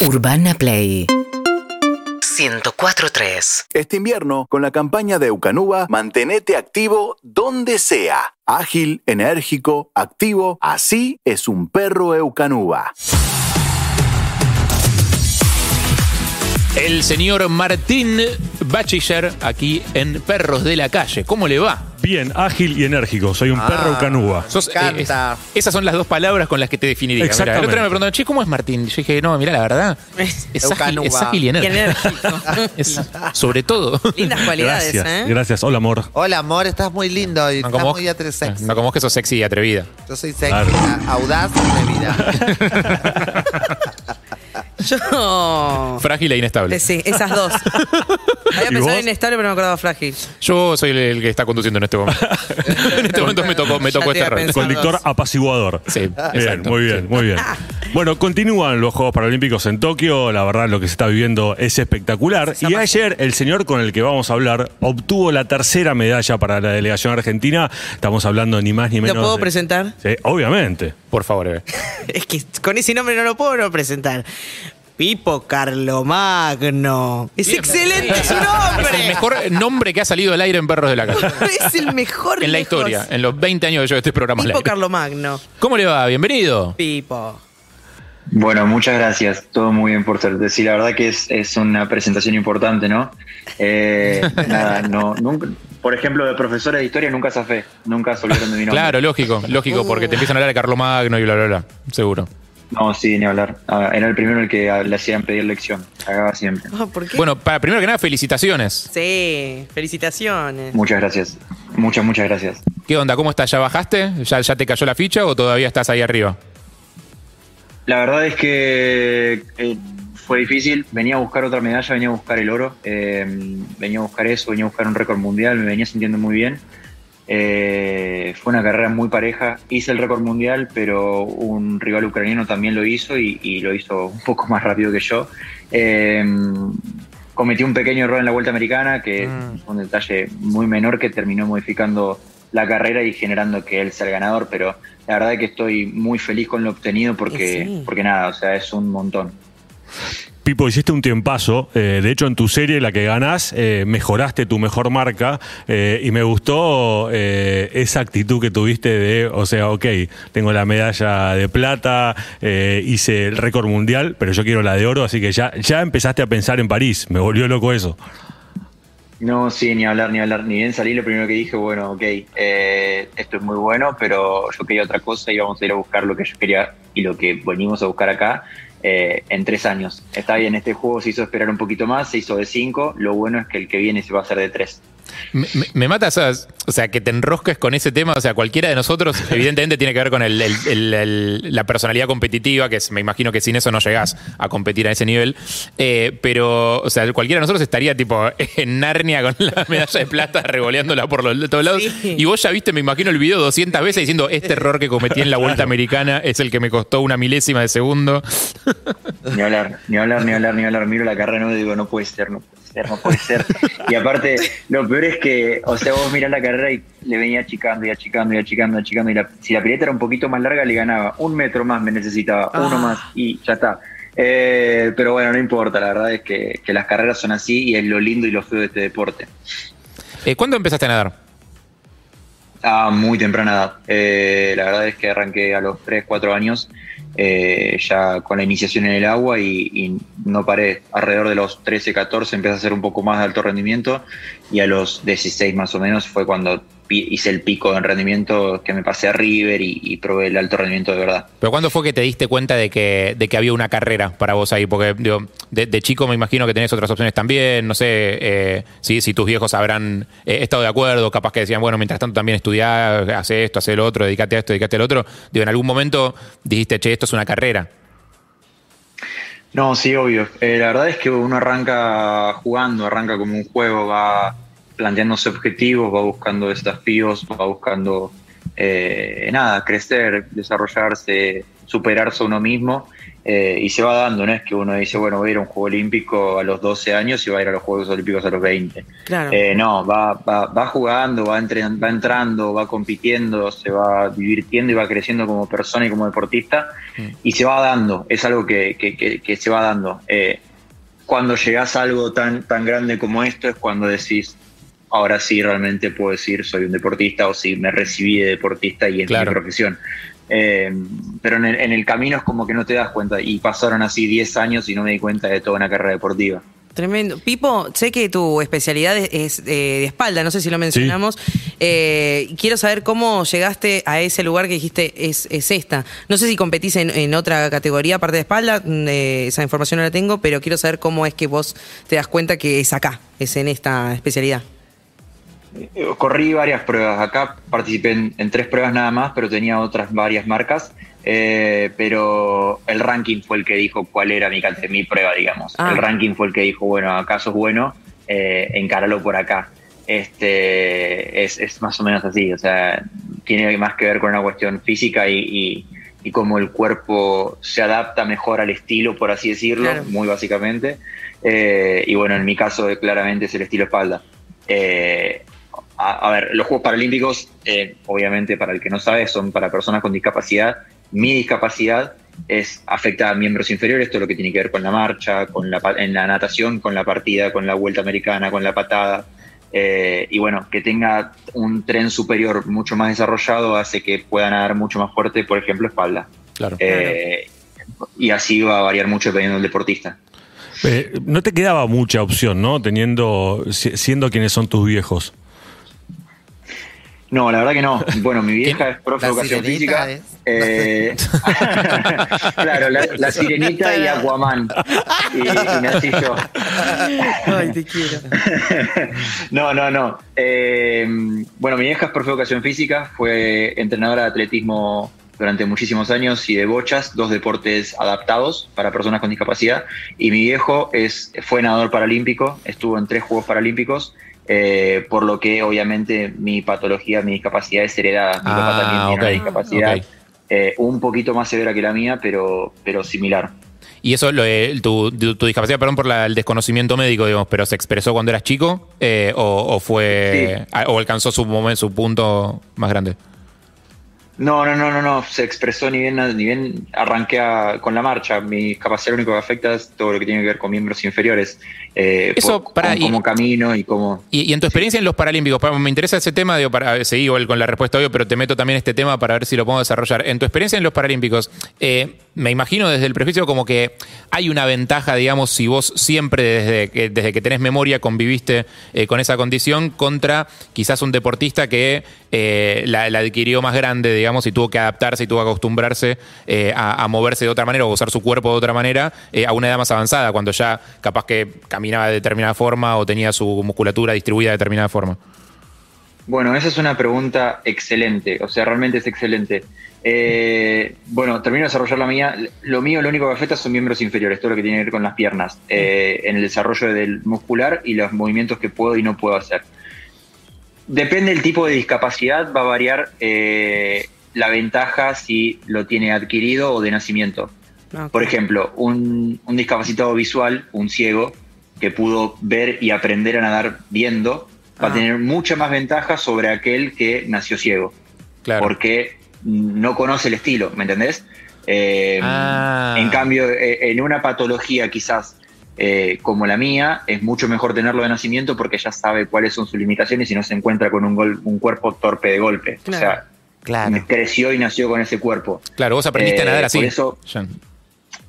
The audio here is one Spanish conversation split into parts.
Urbana Play 104.3 Este invierno, con la campaña de Eucanuba, mantenete activo donde sea. Ágil, enérgico, activo, así es un perro Eucanuba. El señor Martín Bachiller aquí en Perros de la Calle. ¿Cómo le va? Bien, ágil y enérgico. Soy un perro canúa. Sos, Me encanta. es- esas son las dos palabras con las que te definiría. Mirá, el Exactamente. otro día me preguntaron, che, ¿cómo es Martín? Yo dije, no, mira, la verdad, es, es ágil, Eucanuba. es ágil y Y enérgico. enérgico. Es- sobre todo. Lindas cualidades, Gracias, ¿eh? gracias. Hola, amor. Hola, amor, estás muy lindo y No estás muy atrevido. no como vos que sos sexy y atrevida. Yo soy sexy, Claro. audaz y atrevida. Yo. Frágil e inestable. Sí, esas dos. Había ¿Y pensado en inestable, pero no me acordaba frágil. Yo soy el, el que está conduciendo en este momento. en este momento me tocó, me Ya tocó te este iba. Conductor apaciguador. Sí, Bien, exacto. muy bien, muy bien. Bueno, continúan los Juegos Paralímpicos en Tokio. La verdad, lo que se está viviendo es espectacular. Y ayer, el señor con el que vamos a hablar obtuvo la tercera medalla para la delegación argentina. Estamos hablando ni más ni menos. ¿Lo puedo de- presentar? Sí, obviamente. Por favor, eh. Es que con ese nombre no lo puedo no presentar. Pipo Carlomagno. Es excelente su Es el nombre. mejor nombre que ha salido al aire en Perros de la Calle. Es el mejor. En la lejos. historia, en los 20 años que yo este programa. Pipo. Carlomagno. ¿Cómo le va? Bienvenido. Pipo. Bueno, muchas gracias. Todo muy bien por ser. Sí, la verdad que es, es una presentación importante, ¿no? Eh, nada, no, nunca, por ejemplo, de profesora de historia nunca zafé, nunca se olvidaron de mi nombre. Claro, lógico, lógico, porque te empiezan a hablar de Carlomagno y bla, bla, bla. Seguro. No, sí, ni hablar. Ah, era el primero el que le hacían pedir lección. Cagaba siempre. Ah, ¿Por qué? Bueno, para, primero que nada, felicitaciones. Sí, felicitaciones. Muchas gracias. Muchas, muchas gracias. ¿Qué onda? ¿Cómo estás? ¿Ya bajaste? ¿Ya, ¿Ya te cayó la ficha o todavía estás ahí arriba? La verdad es que eh, fue difícil. Venía a buscar otra medalla, venía a buscar el oro. eh, venía a buscar eso, venía a buscar un récord mundial. Me venía sintiendo muy bien. Eh, fue una carrera muy pareja. Hice el récord mundial, pero un rival ucraniano también lo hizo y, y lo hizo un poco más rápido que yo. Eh, cometí un pequeño error en la vuelta americana, que Mm. fue un detalle muy menor que terminó modificando la carrera y generando que él sea el ganador, pero la verdad es que estoy muy feliz con lo obtenido porque, Sí. porque nada, o sea, es un montón. Pipo, hiciste un tiempazo. eh, de hecho, en tu serie, la que ganás, eh, mejoraste tu mejor marca. eh, y me gustó esa actitud que tuviste de, o sea, ok, tengo la medalla de plata, hice el récord mundial, pero yo quiero la de oro, así que ya, ya empezaste a pensar en París. Me volvió loco eso. No, sí, ni hablar, ni hablar, ni bien salí, lo primero que dije, bueno, ok, eh, esto es muy bueno, pero yo quería otra cosa y vamos a ir a buscar lo que yo quería y lo que venimos a buscar acá eh, en tres años. Está bien, este juego se hizo esperar un poquito más, se hizo de cinco, lo bueno es que el que viene se va a hacer de tres. Me, me- me mata, ¿sabes? o sea, que te enrosques con ese tema. O sea, cualquiera de nosotros, evidentemente, tiene que ver con el- el- el- el- la personalidad competitiva, que es- me imagino que sin eso no llegás a competir a ese nivel. Eh, pero, o sea, cualquiera de nosotros estaría tipo en Narnia con la medalla de plata revoleándola por los, de todos lados. Sí. Y vos ya viste, me imagino, el video 200 veces diciendo: Este error que cometí en la vuelta americana es el que me costó una milésima de segundo. Ni hablar, ni hablar, ni hablar, ni hablar. Miro la carrera no y digo, no puede ser, no puede ser, no puede ser. Y aparte, lo peor es que, o sea, vos mirás la carrera y le venía achicando y achicando y achicando y achicando. Y la- si la pileta era un poquito más larga, le ganaba. Un metro más me necesitaba, uno Ah. más y ya está. Eh, pero bueno, no importa, la verdad es que, que las carreras son así y es lo lindo y lo feo de este deporte. Eh, ¿Cuándo empezaste a nadar? A muy temprana edad. Eh, la verdad es que arranqué a los 3, 4 años, eh, ya con la iniciación en el agua y, y no paré. Alrededor de los 13, 14 empecé a hacer un poco más de alto rendimiento y a los 16 más o menos fue cuando hice el pico en rendimiento que me pasé a River y, y probé el alto rendimiento de verdad. ¿Pero cuándo fue que te diste cuenta de que, de que había una carrera para vos ahí? Porque digo, de, de chico me imagino que tenés otras opciones también. No sé eh, si, si tus viejos habrán eh, estado de acuerdo, capaz que decían, bueno, mientras tanto también estudiá, hace esto, hace lo otro, dedícate a esto, dedícate al otro. Digo, en algún momento dijiste, che, esto es una carrera. No, sí, obvio. Eh, la verdad es que uno arranca jugando, arranca como un juego, va planteándose objetivos, va buscando desafíos, va buscando eh, nada, crecer, desarrollarse, superarse a uno mismo. Eh, y se va dando, no es que uno dice, bueno, voy a ir a un Juego Olímpico a los 12 años y va a ir a los Juegos Olímpicos a los 20. Claro. Eh, no, va, va, va jugando, va, entre- va entrando, va compitiendo, se va divirtiendo y va creciendo como persona y como deportista y se va dando, es algo que, que- que- que se va dando. Cuando llegas a algo tan, tan grande como esto es cuando decís, ahora sí realmente puedo decir soy un deportista o si me recibí de deportista y es Claro. mi profesión. Eh, pero en el, en el camino es como que no te das cuenta y pasaron así 10 años y no me di cuenta de toda una carrera deportiva. Tremendo. Pipo, sé que tu especialidad es, eh, de espalda, no sé si lo mencionamos. Eh, quiero saber cómo llegaste a ese lugar que dijiste es, es esta. No sé si competís en, en otra categoría aparte de espalda, mm, eh, esa información no la tengo, pero quiero saber cómo es que vos te das cuenta que es acá, es en esta especialidad. Eh, Corrí varias pruebas. Acá participé en, en tres pruebas nada más, pero tenía otras varias marcas. Eh, pero el ranking fue el que dijo cuál era mi, mi prueba, digamos. Ah. El ranking fue el que dijo, bueno, acá sos bueno, eh, encáralo por acá. Este, es, es más o menos así, o sea, tiene más que ver con una cuestión física y, y, y cómo el cuerpo se adapta mejor al estilo, por así decirlo, Claro. muy básicamente. Eh, y bueno, en mi caso claramente es el estilo espalda. Eh, a, a ver, los Juegos Paralímpicos, eh, obviamente para el que no sabe, son para personas con discapacidad. Mi discapacidad es afecta a miembros inferiores, todo lo que tiene que ver con la marcha, con la, en la natación, con la partida, con la vuelta americana, con la patada. Eh, y bueno, que tenga un tren superior mucho más desarrollado hace que pueda nadar mucho más fuerte, por ejemplo, espalda. Claro. Eh, y así va a variar mucho dependiendo del deportista. Eh, no te quedaba mucha opción, ¿no? Teniendo, si- siendo quienes son tus viejos. No, la verdad que no. Bueno, mi vieja es profe de educación física. es- Eh, claro, la, la sirenita y Aquaman. Y, y nací yo. Ay, te quiero. No, no, no. Eh, bueno, mi vieja es profe de educación física, fue entrenadora de atletismo durante muchísimos años y de bochas, dos deportes adaptados para personas con discapacidad. Y mi viejo es, fue nadador paralímpico, estuvo en tres Juegos Paralímpicos, eh, por lo que obviamente mi patología, mi discapacidad es heredada. Mi papá Ah, también tiene ok, una discapacidad eh, un poquito más severa que la mía, pero, pero similar. Y eso, lo de- tu, tu- tu discapacidad, perdón por la- el desconocimiento médico, digamos, pero ¿se expresó cuando eras chico? Eh, o, o fue. Sí. a- ¿O alcanzó su momento, su punto más grande? No, no, no, no, no. Se expresó ni bien, ni bien arranqué a- con la marcha. Mi discapacidad lo único que afecta es todo lo que tiene que ver con miembros inferiores. eh, Eso, por- pará, con y- cómo camino y cómo. Y, y en tu experiencia en los Paralímpicos, pa- me interesa ese tema, digo, para seguir igual con la respuesta obvio, pero te meto también este tema para ver si lo puedo desarrollar. En tu experiencia en los Paralímpicos, eh, me imagino desde el prejuicio como que hay una ventaja, digamos, si vos siempre desde que, desde que tenés memoria conviviste eh, con esa condición contra quizás un deportista que eh, la, adquirió más grande, digamos, y tuvo que adaptarse y tuvo que acostumbrarse eh, a, a moverse de otra manera o usar su cuerpo de otra manera eh, a una edad más avanzada, cuando ya capaz que caminaba de determinada forma o tenía su musculatura distribuida de determinada forma. Bueno, esa es una pregunta excelente. O sea, realmente es excelente. Eh, bueno, termino de desarrollar la mía. Lo mío, lo único que afecta son miembros inferiores, todo lo que tiene que ver con las piernas, eh, en el desarrollo del muscular y los movimientos que puedo y no puedo hacer. Depende del tipo de discapacidad, va a variar eh, la ventaja si lo tiene adquirido o de nacimiento. No, Por ejemplo, un, un discapacitado visual, un ciego, que pudo ver y aprender a nadar viendo, va Ah. a tener mucha más ventaja sobre aquel que nació ciego, Claro. porque no conoce el estilo, ¿me entendés? Eh, Ah. En cambio, eh, en una patología quizás eh, como la mía, es mucho mejor tenerlo de nacimiento porque ya sabe cuáles son sus limitaciones y no se encuentra con un, gol- un cuerpo torpe de golpe. Claro. O sea, Claro. creció y nació con ese cuerpo. Claro, vos aprendiste Eh, a nadar así. por eso-.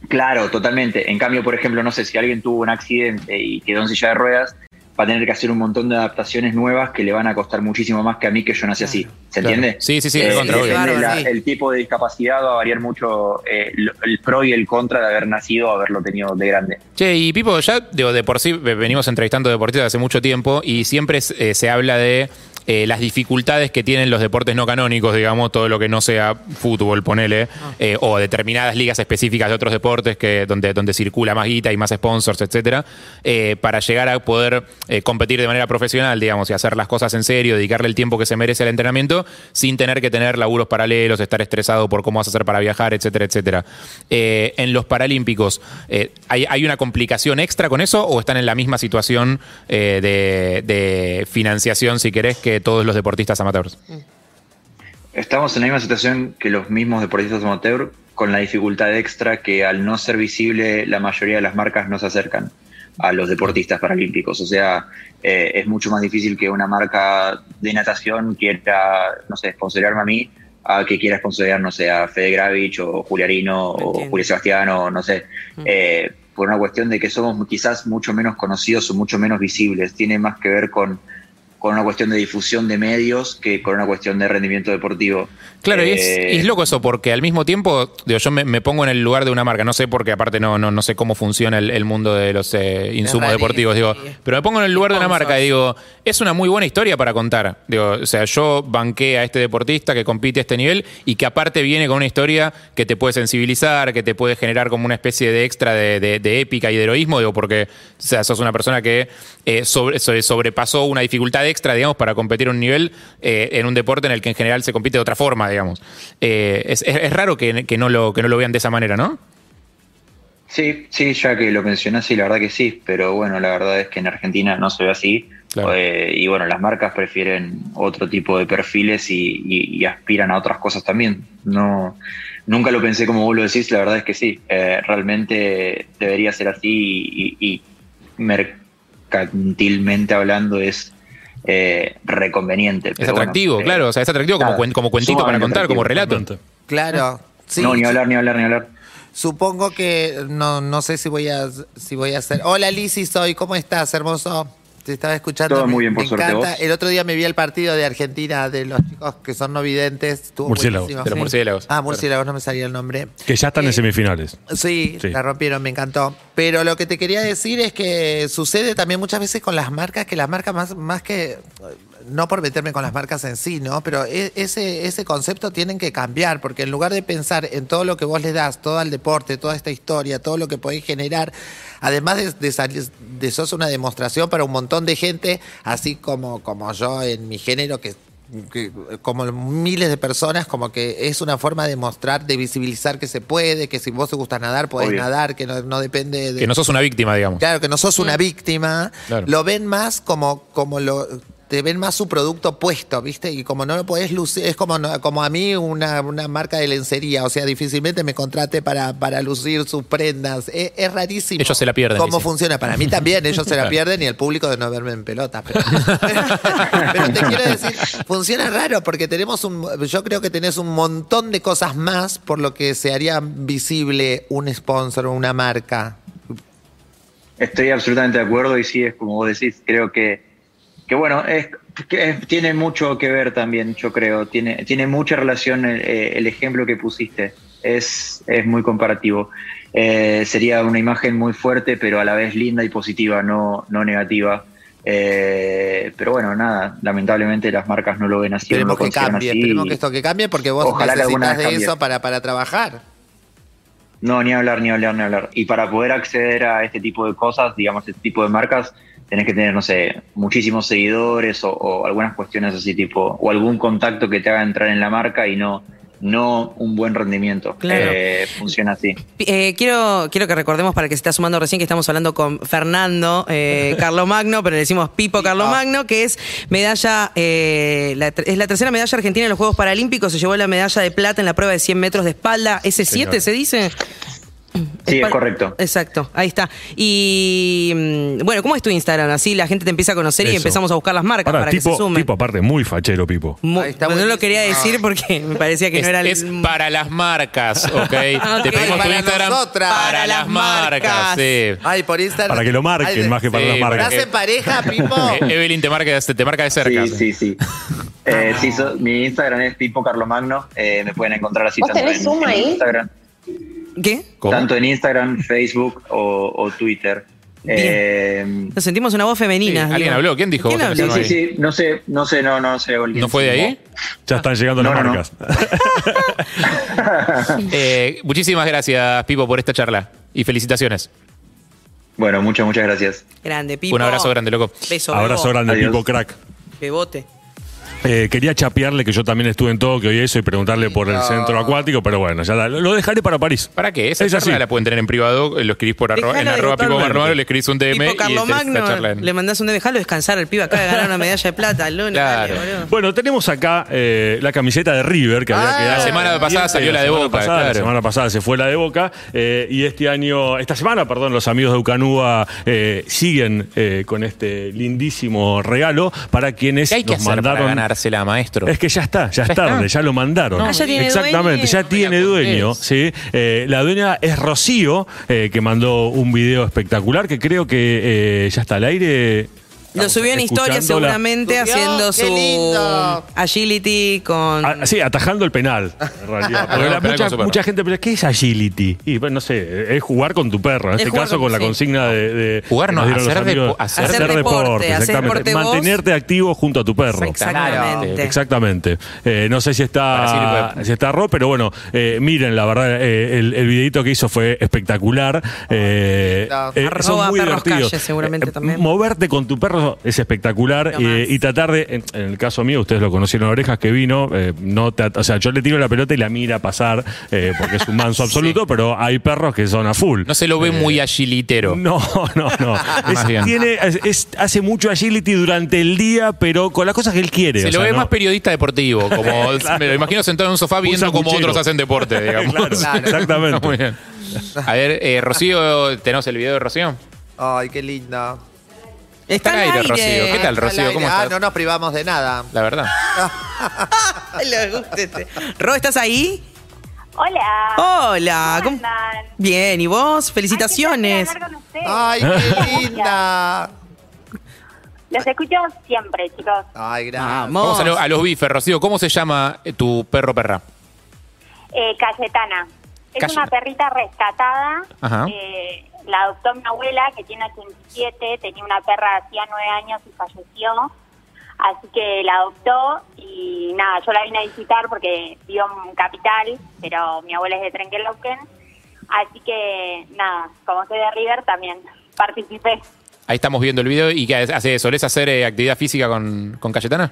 Claro, totalmente. En cambio, por ejemplo, no sé, si alguien tuvo un accidente y quedó en silla de ruedas, va a tener que hacer un montón de adaptaciones nuevas que le van a costar muchísimo más que a mí que yo nací así. ¿Se Claro. entiende? Sí, sí, sí, Eh, depende Bárbaro, la-. El tipo de discapacidad va a variar mucho eh, el pro y el contra de haber nacido o haberlo tenido de grande. Che, y Pipo, ya digo, de por sí ve- venimos entrevistando deportistas hace mucho tiempo y siempre eh, se habla de eh, las dificultades que tienen los deportes no canónicos, digamos, todo lo que no sea fútbol, ponele, eh, o determinadas ligas específicas de otros deportes que, donde, donde circula más guita y más sponsors, etcétera, eh, para llegar a poder competir de manera profesional, digamos, y hacer las cosas en serio, dedicarle el tiempo que se merece al entrenamiento, sin tener que tener laburos paralelos, estar estresado por cómo vas a hacer para viajar, etcétera, etcétera. En los Paralímpicos, ¿hay, hay una complicación extra con eso o están en la misma situación de, de financiación, si querés, que todos los deportistas amateurs? Estamos en la misma situación que los mismos deportistas amateur, con la dificultad extra que al no ser visible, la mayoría de las marcas no se acercan a los deportistas paralímpicos. O sea, eh, es mucho más difícil que una marca de natación quiera, no sé, sponsorearme a mí, a que quiera sponsorear, no sé, a Fede Gravich o Juliarino o. Julio Sebastián o no sé. Mm. Eh, por una cuestión de que somos quizás mucho menos conocidos o mucho menos visibles. Tiene más que ver con, con una cuestión de difusión de medios que con una cuestión de rendimiento deportivo. Claro, y, es, Eh, y es loco eso, porque al mismo tiempo, digo, yo me, me pongo en el lugar de una marca, no sé porque aparte no, no, no sé cómo funciona el, el mundo de los eh, insumos deportivos, digo, pero me pongo en el lugar de una marca y digo, es una muy buena historia para contar. Digo, o sea, yo banqué a este deportista que compite a este nivel y que aparte viene con una historia que te puede sensibilizar, que te puede generar como una especie de extra de, de- de épica y de heroísmo, digo, porque o sea, sos una persona que eh, sobre- sobre- sobrepasó una dificultad extra, digamos, para competir a un nivel eh, en un deporte en el que en general se compite de otra forma, digamos. Eh, es, es- es raro que, que no lo, que no lo vean de esa manera, ¿no? Sí, sí, ya que lo mencionás, sí, la verdad que sí, pero bueno, la verdad es que en Argentina no se ve así. Claro. Eh, y bueno, las marcas prefieren otro tipo de perfiles y, y- y aspiran a otras cosas también. No, nunca lo pensé como vos lo decís, la verdad es que sí. Eh, realmente debería ser así y, y mercantilmente hablando es eh, reconveniente. Es bueno, atractivo, eh, claro, o sea, es atractivo como, nada, cuen- como cuentito para contar, como relato. Claro. Sí, no, ni hablar, ni hablar, ni hablar. Supongo que no, no sé si voy a si voy a hacer. Hola Lizzy, soy. ¿Cómo estás, hermoso? Te estaba escuchando. Todo me- muy bien, por me suerte, encanta. ¿vos? El otro día me vi el partido de Argentina de los chicos que son no videntes. Estuvo Murciélagos. buenísimo. De los murciélagos. Ah, murciélagos, no me salía el nombre. Que ya están en Eh, semifinales. Sí, Sí. la rompieron, me encantó. Pero lo que te quería decir es que sucede también muchas veces con las marcas, que las marcas más, más que, no por meterme con las marcas en sí, ¿no? Pero e- ese, ese concepto tienen que cambiar, porque en lugar de pensar en todo lo que vos le das, todo al deporte, toda esta historia, todo lo que podéis generar, además de, de, salir- de sos una demostración para un montón de gente, así como, como yo en mi género, que que, como miles de personas, como que es una forma de mostrar, de visibilizar que se puede, que si vos te gusta nadar, podés Obvio. nadar, que no, no depende de... Que no sos una víctima, digamos. Claro, que no sos una víctima, Claro. lo ven más como, como lo te ven más su producto puesto, ¿viste? Y como no lo podés lucir, es como, como a mí una, una marca de lencería, o sea, difícilmente me contrate para, para lucir sus prendas. Es, es rarísimo. Ellos se la pierden, ¿Cómo dice. funciona? Para mí también, ellos se la pierden y el público de no verme en pelota. Pero, pero te quiero decir, funciona raro porque tenemos un, yo creo que tenés un montón de cosas más por lo que se haría visible un sponsor o una marca. Estoy absolutamente de acuerdo y sí, es como vos decís, creo que, que bueno, es, que es- tiene mucho que ver también, yo creo, tiene, tiene mucha relación el, eh, el ejemplo que pusiste, es, es muy comparativo. Eh, sería una imagen muy fuerte, pero a la vez linda y positiva, no, no negativa. Eh, pero bueno, nada, lamentablemente las marcas no lo ven así. no Esperemos lo que cambie, así. esperemos que esto que cambie porque vos Ojalá necesitas de cambie. eso para, para trabajar. No, ni hablar, ni hablar, ni hablar. Y para poder acceder a este tipo de cosas, digamos, este tipo de marcas, tenés que tener, no sé, muchísimos seguidores o, o algunas cuestiones así tipo, o algún contacto que te haga entrar en la marca y no, no un buen rendimiento. Claro. Eh, funciona así. Eh, quiero, quiero que recordemos para que se está sumando recién que estamos hablando con Fernando eh, Carlomagno, pero le decimos Pipo Carlomagno, que es medalla, eh, la es la tercera medalla argentina en los Juegos Paralímpicos. Se llevó la medalla de plata en la prueba de 100 metros de espalda. ¿S7 señor. se dice? Sí, es correcto. Exacto, ahí está. Y mm, bueno, ¿cómo es tu Instagram? Así la gente te empieza a conocer y empezamos a buscar las marcas Ahora, para que tipo, se sumen. tipo aparte, muy fachero, Pipo. Está no lo quería decir porque me parecía que Es, no era el- es para las marcas, ¿ok? Ok. Te pedimos tu Para Instagram nosotras. para, las marcas. marcas. sí. Ay, por Instagram. Para que lo marquen, Ay, de- más que para Sí, las marcas. ¿Estás en pareja, Pipo? Eh, Evelyn te marca, te marca de cerca. Sí, sí, sí. Eh, sí, so- mi Instagram es Pipo Carlomagno. Eh, me pueden encontrar así ¿Vos tanto tenés en, Zoom en ahí? Instagram, ¿Qué? ¿Cómo? tanto en Instagram, Facebook o, o Twitter. Bien. Eh, Nos sentimos una voz femenina. Sí, alguien habló. ¿Quién dijo sí, sí, sí, no sé, no sé, no, no sé. ¿No fue de ahí? Ya están llegando No, las no, no. marcas. Eh, muchísimas gracias, Pipo, por esta charla. Y felicitaciones. Bueno, muchas, muchas gracias. Grande, Pipo. Un abrazo grande, loco. Beso, Abrazo bebo. grande, Adiós. Pipo Crack. Bebote. Eh, quería chapearle que yo también estuve en Tokio y eso y preguntarle por el centro acuático, pero bueno, ya la- lo dejaré para París. ¿Para qué? Esa Es charla así. la pueden tener en privado, eh, lo escribís por arroba, en de arroba Pipo totalmente. Le escribís un DM Tipo y Carlos tenés esta Magno, charla en- le mandás un de dejalo descansar al pibe acaba de ganar una medalla de plata el lunes. Claro. dale, boludo. Bueno, tenemos acá eh, la camiseta de River que había Ah, quedado. la semana pasada salió la de semana Boca, pasada, La semana pasada se fue la de Boca. eh, y este año, esta semana, perdón, los amigos de Ucanúa eh, siguen eh, con este lindísimo regalo para quienes ¿Qué hay que nos hacer mandaron. para maestro? Es que ya está, ya, ¿Ya es tarde, está? ya lo mandaron. No, Ah, ya tiene Exactamente, dueño. ya tiene. ¿sí? Eh, la dueña es Rocío, eh, que mandó un video espectacular que creo que eh, ya está al aire. Lo subió en historia seguramente Subió, haciendo su lindo. agility con... Ah, sí, atajando el penal, en realidad. Porque la- penal mucha, mucha gente piensa, ¿qué es agility? Y bueno, no sé, es jugar con tu perro. En Es este caso, con- con la sí. consigna de. de- Jugar no, hacer amigos. depo- hacer- Hacer deporte, hacer exactamente. deporte vos. Mantenerte activo junto a tu perro. Exactamente. Exactamente. Eh, no sé si está, Silvia. si está Ro, pero bueno, eh, miren, la verdad, eh, el, el videito que hizo fue espectacular. Eh, eh, son muy perros divertidos. calle, seguramente Eh, también. Moverte con tu perro es espectacular eh, y tratar de, en, en el caso mío, ustedes lo conocieron orejas que vino, eh, no te o sea, yo le tiro la pelota y la mira pasar eh, porque es un manso absoluto, pero hay perros que son a full. No se lo ve Eh, muy agilitero. no, no, no. Es- tiene, es- es- hace mucho agility durante el día, pero con las cosas que él quiere. Se o lo sea, ve no- más periodista deportivo, como me lo imagino sentado en un sofá viendo cómo otros hacen deporte, digamos. Claro, Claro. exactamente. Muy bien. A ver, eh, Rocío, ¿tenemos el video de Rocío? Ay, qué linda. Está al aire, Rocío. ¿Qué tal, Al Rocío? ¿Cómo Ah, estás? no nos privamos de nada. La verdad. Le gusta este. Ro, ¿estás ahí? Hola. Hola. ¿Cómo ¿cómo- andan? Bien, ¿y vos? Ay, Felicitaciones. qué. Ay, qué linda. Los escucho siempre, chicos. Ay, gracias. Vamos. Vamos a, lo- a los bifes, Rocío. ¿Cómo se llama eh, tu perro perra? Eh, Cayetana. Es una perrita rescatada. Eh, la adoptó mi abuela, que tiene 87. Tenía una perra hacía nueve años y falleció. Así que la adoptó y nada, yo la vine a visitar porque vivo en Capital, pero mi abuela es de Trenquelauquen. Así que nada, como soy de River, también participé. Ahí estamos viendo el video. ¿Y qué hace? ¿Solés hacer eh, actividad física con, con Cayetana?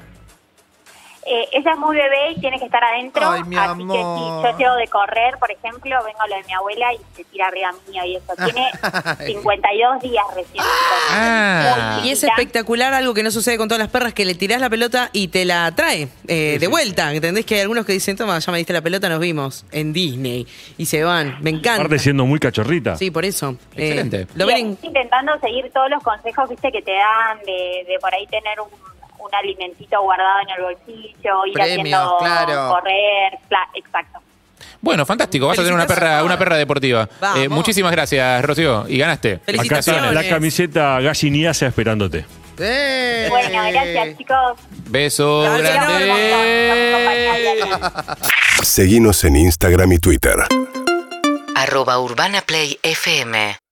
Eh, ella es muy bebé y tiene que estar adentro. Ay, mi así que si yo llego de correr, por ejemplo, vengo a lo de mi abuela y se tira arriba mío y eso. Tiene 52 días recién. Ah. Y es espectacular algo que no sucede con todas las perras, que le tirás la pelota y te la trae eh, de vuelta. ¿Entendés que hay algunos que dicen, toma, ya me diste la pelota, nos vimos en Disney y se van? Me encanta. Aparte siendo muy cachorrita. Sí, por eso. Eh, Excelente. lo Sí, ven en- intentando seguir todos los consejos viste que te dan de, de por ahí tener un, un alimentito guardado en el bolsillo, ir Premios, haciendo claro. correr, exacto. Bueno, fantástico. Vas a tener una perra, una perra deportiva. Eh, muchísimas gracias, Rocío. Y ganaste. Acá está Felicitaciones. la camiseta galliniasa esperándote. ¡Eh! Bueno, gracias chicos. Beso Dale, Los quiero un grande. montón, son mi compañía diaria. Seguinos en Instagram y Twitter. arroba Urbana Play FM